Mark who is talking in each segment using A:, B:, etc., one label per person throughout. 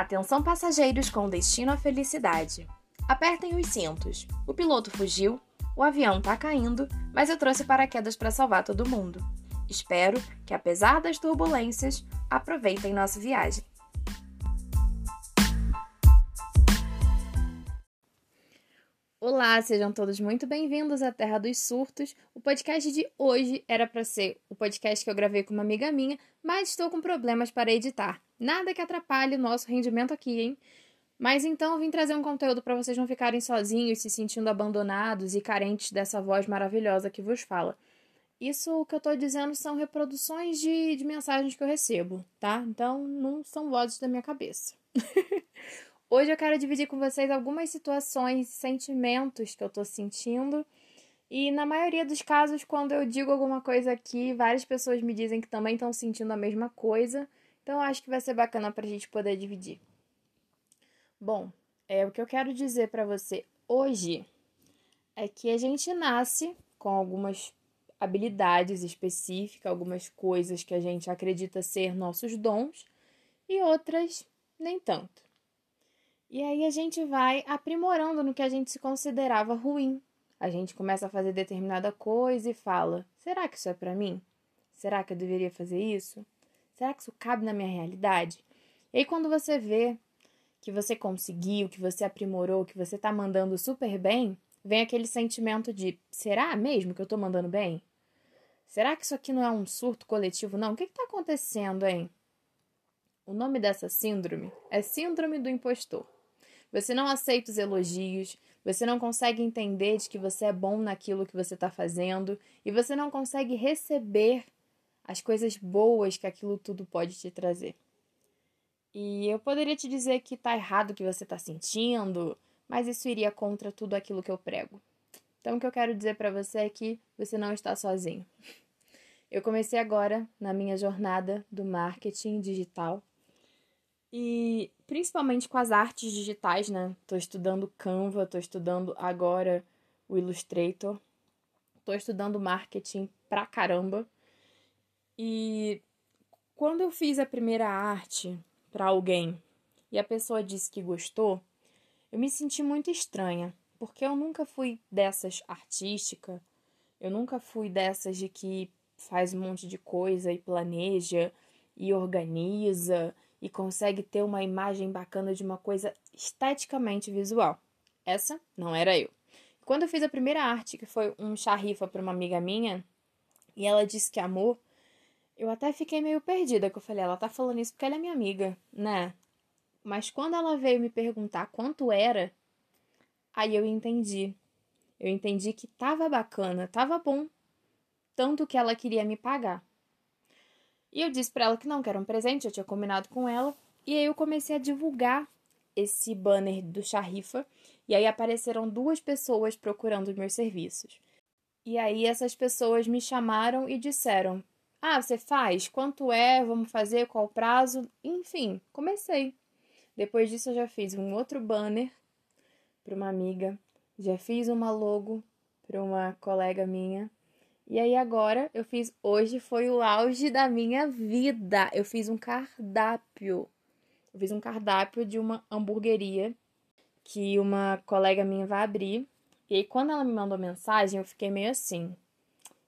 A: Atenção passageiros com destino à felicidade. Apertem os cintos. O piloto fugiu, o avião tá caindo, mas eu trouxe paraquedas para salvar todo mundo. Espero que, apesar das turbulências, aproveitem nossa viagem. Olá, sejam todos muito bem-vindos à Terra dos Surtos. O podcast de hoje era para ser o podcast que eu gravei com uma amiga minha, mas estou com problemas para editar. Nada que atrapalhe o nosso rendimento aqui, hein? Mas então eu vim trazer um conteúdo para vocês não ficarem sozinhos, se sentindo abandonados e carentes dessa voz maravilhosa que vos fala. Isso que eu estou dizendo são reproduções de, de mensagens que eu recebo, tá? Então não são vozes da minha cabeça. Hoje eu quero dividir com vocês algumas situações, sentimentos que eu estou sentindo. E na maioria dos casos, quando eu digo alguma coisa aqui, várias pessoas me dizem que também estão sentindo a mesma coisa. Então eu acho que vai ser bacana para a gente poder dividir. Bom, é o que eu quero dizer para você hoje é que a gente nasce com algumas habilidades específicas, algumas coisas que a gente acredita ser nossos dons e outras nem tanto. E aí a gente vai aprimorando no que a gente se considerava ruim. A gente começa a fazer determinada coisa e fala: será que isso é para mim? Será que eu deveria fazer isso? Será que isso cabe na minha realidade? E aí quando você vê que você conseguiu, que você aprimorou, que você tá mandando super bem, vem aquele sentimento de: será mesmo que eu tô mandando bem? Será que isso aqui não é um surto coletivo, não? O que, que tá acontecendo, hein? O nome dessa síndrome é Síndrome do Impostor. Você não aceita os elogios, você não consegue entender de que você é bom naquilo que você está fazendo e você não consegue receber as coisas boas que aquilo tudo pode te trazer. E eu poderia te dizer que tá errado o que você está sentindo, mas isso iria contra tudo aquilo que eu prego. Então, o que eu quero dizer para você é que você não está sozinho. Eu comecei agora na minha jornada do marketing digital e principalmente com as artes digitais, né? Tô estudando Canva, tô estudando agora o Illustrator, tô estudando marketing pra caramba. E quando eu fiz a primeira arte para alguém e a pessoa disse que gostou, eu me senti muito estranha, porque eu nunca fui dessas artística, eu nunca fui dessas de que faz um monte de coisa e planeja e organiza e consegue ter uma imagem bacana de uma coisa esteticamente visual. Essa não era eu. Quando eu fiz a primeira arte, que foi um charrifa para uma amiga minha, e ela disse que amou, eu até fiquei meio perdida, que eu falei, ela tá falando isso porque ela é minha amiga, né? Mas quando ela veio me perguntar quanto era, aí eu entendi. Eu entendi que tava bacana, tava bom, tanto que ela queria me pagar. E eu disse para ela que não, que era um presente, eu tinha combinado com ela. E aí eu comecei a divulgar esse banner do Charrifa. E aí apareceram duas pessoas procurando os meus serviços. E aí essas pessoas me chamaram e disseram: Ah, você faz? Quanto é? Vamos fazer? Qual o prazo? Enfim, comecei. Depois disso eu já fiz um outro banner para uma amiga, já fiz uma logo para uma colega minha. E aí agora eu fiz hoje foi o auge da minha vida. Eu fiz um cardápio. Eu fiz um cardápio de uma hamburgueria que uma colega minha vai abrir. E aí quando ela me mandou mensagem, eu fiquei meio assim: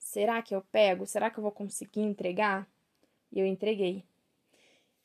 A: será que eu pego? Será que eu vou conseguir entregar? E eu entreguei.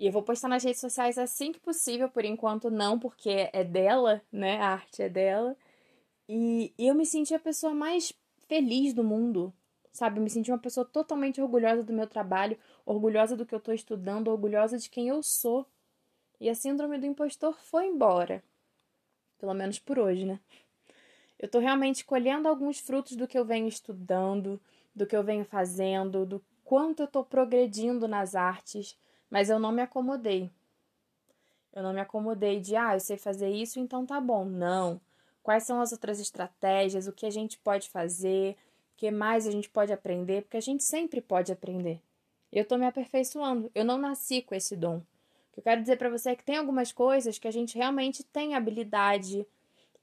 A: E eu vou postar nas redes sociais assim que possível, por enquanto não, porque é dela, né? A arte é dela. E eu me senti a pessoa mais feliz do mundo sabe? Eu me senti uma pessoa totalmente orgulhosa do meu trabalho, orgulhosa do que eu estou estudando, orgulhosa de quem eu sou. E a síndrome do impostor foi embora. Pelo menos por hoje, né? Eu estou realmente colhendo alguns frutos do que eu venho estudando, do que eu venho fazendo, do quanto eu estou progredindo nas artes, mas eu não me acomodei. Eu não me acomodei de, ah, eu sei fazer isso, então tá bom. Não. Quais são as outras estratégias? O que a gente pode fazer? Que mais a gente pode aprender, porque a gente sempre pode aprender. Eu estou me aperfeiçoando, eu não nasci com esse dom. O que eu quero dizer para você é que tem algumas coisas que a gente realmente tem habilidade.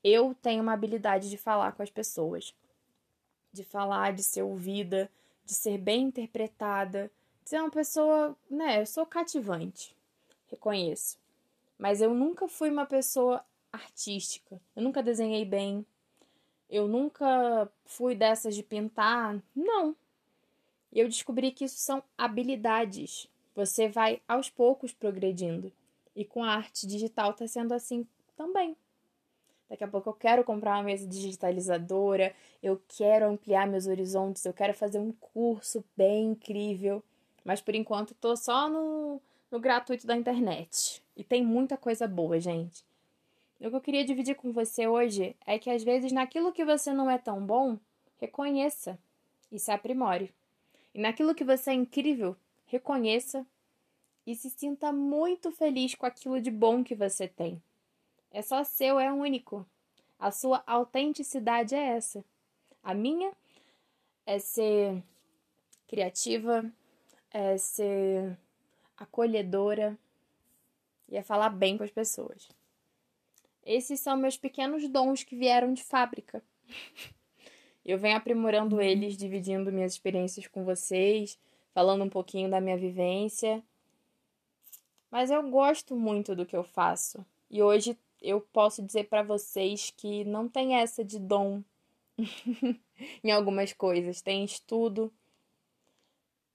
A: Eu tenho uma habilidade de falar com as pessoas, de falar, de ser ouvida, de ser bem interpretada, de ser uma pessoa, né? Eu sou cativante, reconheço. Mas eu nunca fui uma pessoa artística. Eu nunca desenhei bem. Eu nunca fui dessas de pintar. Não. Eu descobri que isso são habilidades. Você vai aos poucos progredindo. E com a arte digital está sendo assim também. Daqui a pouco eu quero comprar uma mesa digitalizadora, eu quero ampliar meus horizontes, eu quero fazer um curso bem incrível. Mas por enquanto tô só no, no gratuito da internet. E tem muita coisa boa, gente. O que eu queria dividir com você hoje é que às vezes naquilo que você não é tão bom, reconheça e se aprimore. E naquilo que você é incrível, reconheça e se sinta muito feliz com aquilo de bom que você tem. É só seu, é único. A sua autenticidade é essa. A minha é ser criativa, é ser acolhedora e é falar bem com as pessoas. Esses são meus pequenos dons que vieram de fábrica. Eu venho aprimorando eles, dividindo minhas experiências com vocês, falando um pouquinho da minha vivência. Mas eu gosto muito do que eu faço. E hoje eu posso dizer para vocês que não tem essa de dom em algumas coisas. Tem estudo,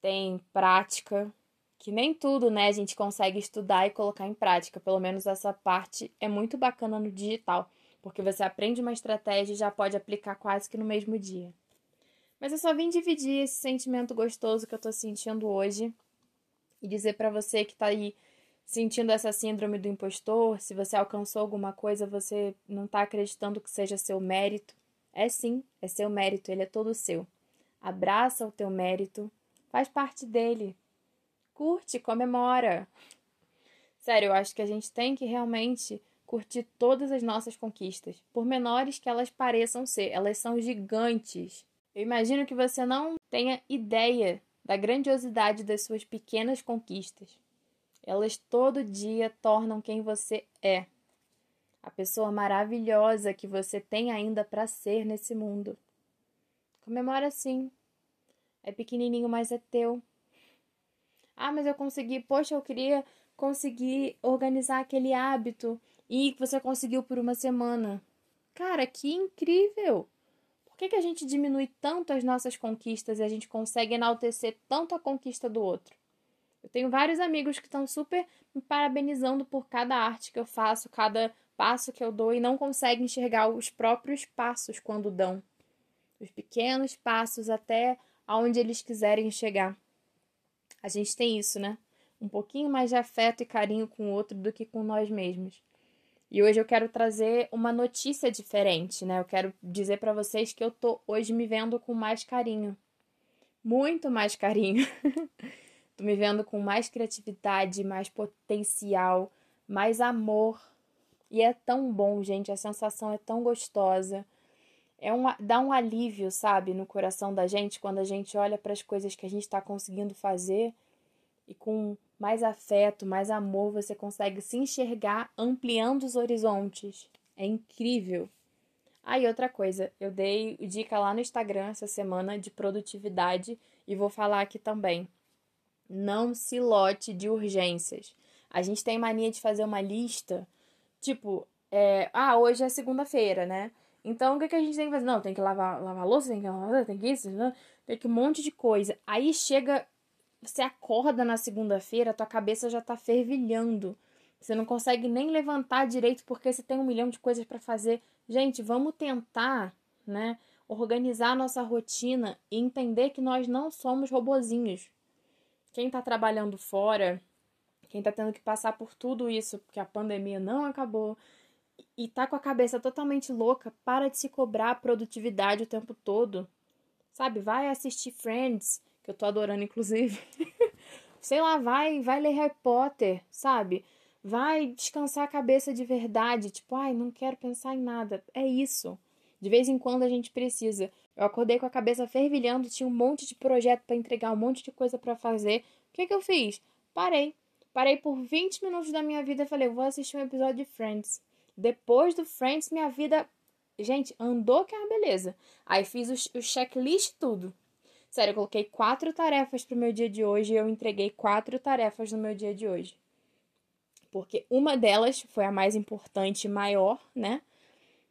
A: tem prática, que nem tudo, né, a gente consegue estudar e colocar em prática. Pelo menos essa parte é muito bacana no digital, porque você aprende uma estratégia e já pode aplicar quase que no mesmo dia. Mas eu só vim dividir esse sentimento gostoso que eu tô sentindo hoje e dizer para você que tá aí sentindo essa síndrome do impostor, se você alcançou alguma coisa, você não tá acreditando que seja seu mérito. É sim, é seu mérito, ele é todo seu. Abraça o teu mérito, faz parte dele, curte, comemora. Sério, eu acho que a gente tem que realmente curtir todas as nossas conquistas, por menores que elas pareçam ser, elas são gigantes. Eu imagino que você não tenha ideia da grandiosidade das suas pequenas conquistas. Elas todo dia tornam quem você é, a pessoa maravilhosa que você tem ainda para ser nesse mundo. Comemora sim. É pequenininho, mas é teu. Ah, mas eu consegui, poxa, eu queria conseguir organizar aquele hábito e você conseguiu por uma semana. Cara, que incrível! Por que, que a gente diminui tanto as nossas conquistas e a gente consegue enaltecer tanto a conquista do outro? Eu tenho vários amigos que estão super me parabenizando por cada arte que eu faço, cada passo que eu dou e não conseguem enxergar os próprios passos quando dão. Os pequenos passos até aonde eles quiserem chegar. A gente tem isso, né? Um pouquinho mais de afeto e carinho com o outro do que com nós mesmos. E hoje eu quero trazer uma notícia diferente, né? Eu quero dizer para vocês que eu tô hoje me vendo com mais carinho. Muito mais carinho. tô me vendo com mais criatividade, mais potencial, mais amor. E é tão bom, gente, a sensação é tão gostosa. É um, dá um alívio, sabe, no coração da gente quando a gente olha para as coisas que a gente está conseguindo fazer e com mais afeto, mais amor, você consegue se enxergar ampliando os horizontes. É incrível. Ah, e outra coisa, eu dei dica lá no Instagram essa semana de produtividade e vou falar aqui também. Não se lote de urgências. A gente tem mania de fazer uma lista, tipo, é, ah, hoje é segunda-feira, né? Então, o que, que a gente tem que fazer? Não, tem que lavar, lavar louça, tem que lavar, tem que isso, tem que um monte de coisa. Aí chega, você acorda na segunda-feira, tua cabeça já tá fervilhando. Você não consegue nem levantar direito porque você tem um milhão de coisas para fazer. Gente, vamos tentar, né, organizar a nossa rotina e entender que nós não somos robozinhos. Quem tá trabalhando fora, quem tá tendo que passar por tudo isso, porque a pandemia não acabou, e tá com a cabeça totalmente louca, para de se cobrar produtividade o tempo todo. Sabe? Vai assistir Friends, que eu tô adorando inclusive. Sei lá, vai, vai ler Harry Potter, sabe? Vai descansar a cabeça de verdade, tipo, ai, não quero pensar em nada. É isso. De vez em quando a gente precisa. Eu acordei com a cabeça fervilhando, tinha um monte de projeto para entregar, um monte de coisa para fazer. O que que eu fiz? Parei. Parei por 20 minutos da minha vida e falei, vou assistir um episódio de Friends. Depois do Friends, minha vida, gente, andou que é uma beleza. Aí fiz o, checklist tudo. Sério, eu coloquei quatro tarefas pro meu dia de hoje e eu entreguei quatro tarefas no meu dia de hoje. porque uma delas foi a mais importante e maior, né?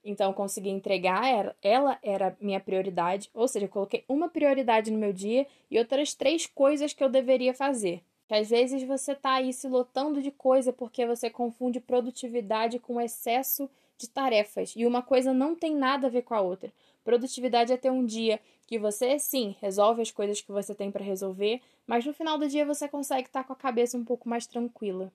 A: Então, consegui entregar, ela era minha prioridade, ou seja, eu coloquei uma prioridade no meu dia e outras três coisas que eu deveria fazer. Que às vezes você tá aí se lotando de coisa porque você confunde produtividade com excesso de tarefas e uma coisa não tem nada a ver com a outra. Produtividade é ter um dia que você, sim, resolve as coisas que você tem para resolver, mas no final do dia você consegue estar tá com a cabeça um pouco mais tranquila.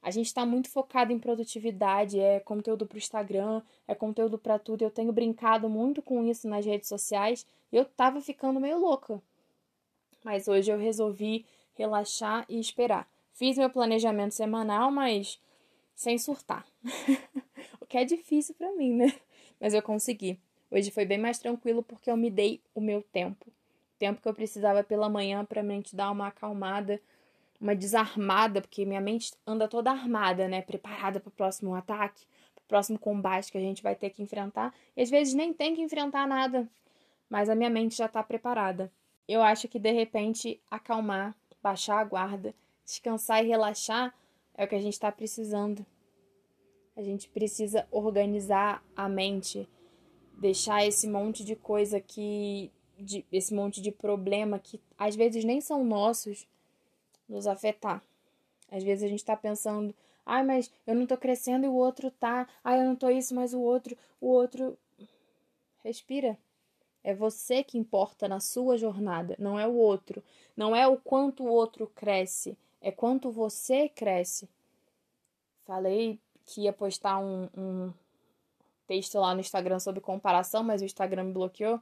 A: A gente está muito focado em produtividade, é conteúdo para o Instagram, é conteúdo para tudo. Eu tenho brincado muito com isso nas redes sociais e eu tava ficando meio louca. Mas hoje eu resolvi relaxar e esperar. Fiz meu planejamento semanal, mas sem surtar. o que é difícil para mim, né? Mas eu consegui. Hoje foi bem mais tranquilo porque eu me dei o meu tempo. O tempo que eu precisava pela manhã para mente dar uma acalmada uma desarmada, porque minha mente anda toda armada, né? Preparada para o próximo ataque, para o próximo combate que a gente vai ter que enfrentar. E às vezes nem tem que enfrentar nada, mas a minha mente já está preparada. Eu acho que de repente acalmar, baixar a guarda, descansar e relaxar é o que a gente está precisando. A gente precisa organizar a mente, deixar esse monte de coisa que. De, esse monte de problema que às vezes nem são nossos nos afetar. Às vezes a gente está pensando, ai, mas eu não tô crescendo e o outro tá, ai, eu não tô isso, mas o outro, o outro. Respira. É você que importa na sua jornada, não é o outro. Não é o quanto o outro cresce, é quanto você cresce. Falei que ia postar um, um texto lá no Instagram sobre comparação, mas o Instagram me bloqueou.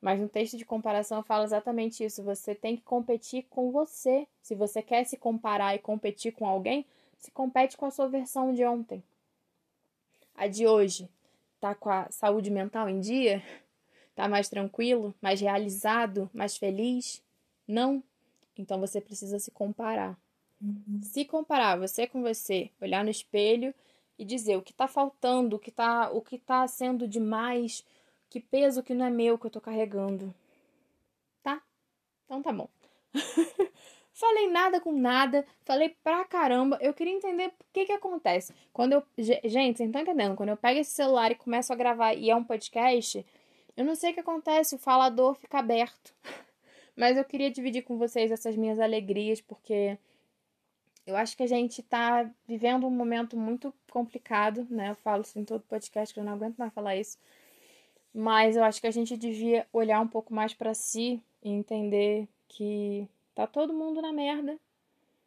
A: Mas no texto de comparação fala exatamente isso. Você tem que competir com você. Se você quer se comparar e competir com alguém, se compete com a sua versão de ontem. A de hoje tá com a saúde mental em dia? Tá mais tranquilo, mais realizado, mais feliz? Não. Então você precisa se comparar. Uhum. Se comparar você com você, olhar no espelho e dizer o que está faltando, o que está o que tá sendo demais, que peso que não é meu que eu tô carregando. Tá? Então tá bom. falei nada com nada, falei pra caramba. Eu queria entender o que que acontece. Quando eu. Gente, vocês estão entendendo? Quando eu pego esse celular e começo a gravar e é um podcast, eu não sei o que acontece, o falador fica aberto. Mas eu queria dividir com vocês essas minhas alegrias, porque eu acho que a gente tá vivendo um momento muito complicado, né? Eu falo isso em todo podcast, que eu não aguento mais falar isso. Mas eu acho que a gente devia olhar um pouco mais para si e entender que tá todo mundo na merda.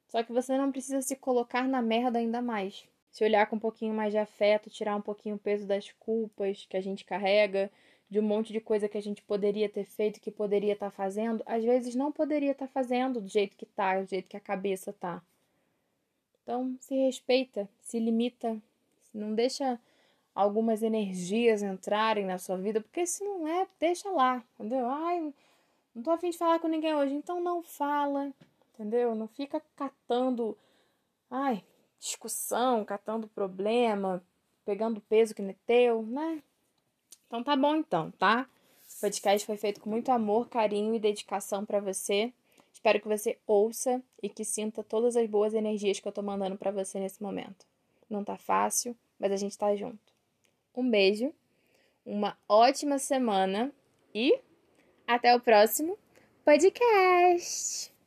A: Só que você não precisa se colocar na merda ainda mais. Se olhar com um pouquinho mais de afeto, tirar um pouquinho o peso das culpas que a gente carrega, de um monte de coisa que a gente poderia ter feito, que poderia estar tá fazendo, às vezes não poderia estar tá fazendo do jeito que tá, do jeito que a cabeça tá. Então, se respeita, se limita, não deixa algumas energias entrarem na sua vida, porque se não é, deixa lá, entendeu? Ai, não tô afim de falar com ninguém hoje, então não fala, entendeu? Não fica catando, ai, discussão, catando problema, pegando peso que não é teu, né? Então tá bom então, tá? Esse podcast foi feito com muito amor, carinho e dedicação para você. Espero que você ouça e que sinta todas as boas energias que eu tô mandando para você nesse momento. Não tá fácil, mas a gente tá junto. Um beijo, uma ótima semana e até o próximo podcast!